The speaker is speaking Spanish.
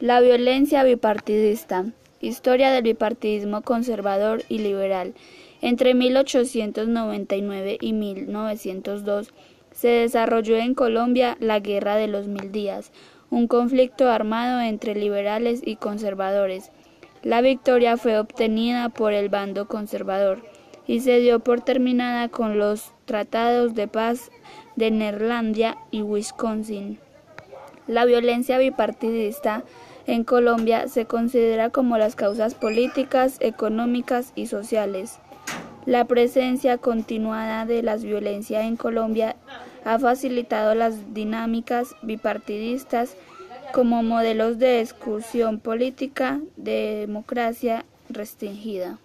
La violencia bipartidista. Historia del bipartidismo conservador y liberal. Entre 1899 y 1902 se desarrolló en Colombia la Guerra de los Mil Días, un conflicto armado entre liberales y conservadores. La victoria fue obtenida por el bando conservador y se dio por terminada con los tratados de paz de Neerlandia y Wisconsin. La violencia bipartidista en Colombia se considera como las causas políticas, económicas y sociales. La presencia continuada de la violencia en Colombia ha facilitado las dinámicas bipartidistas como modelos de exclusión política de democracia restringida.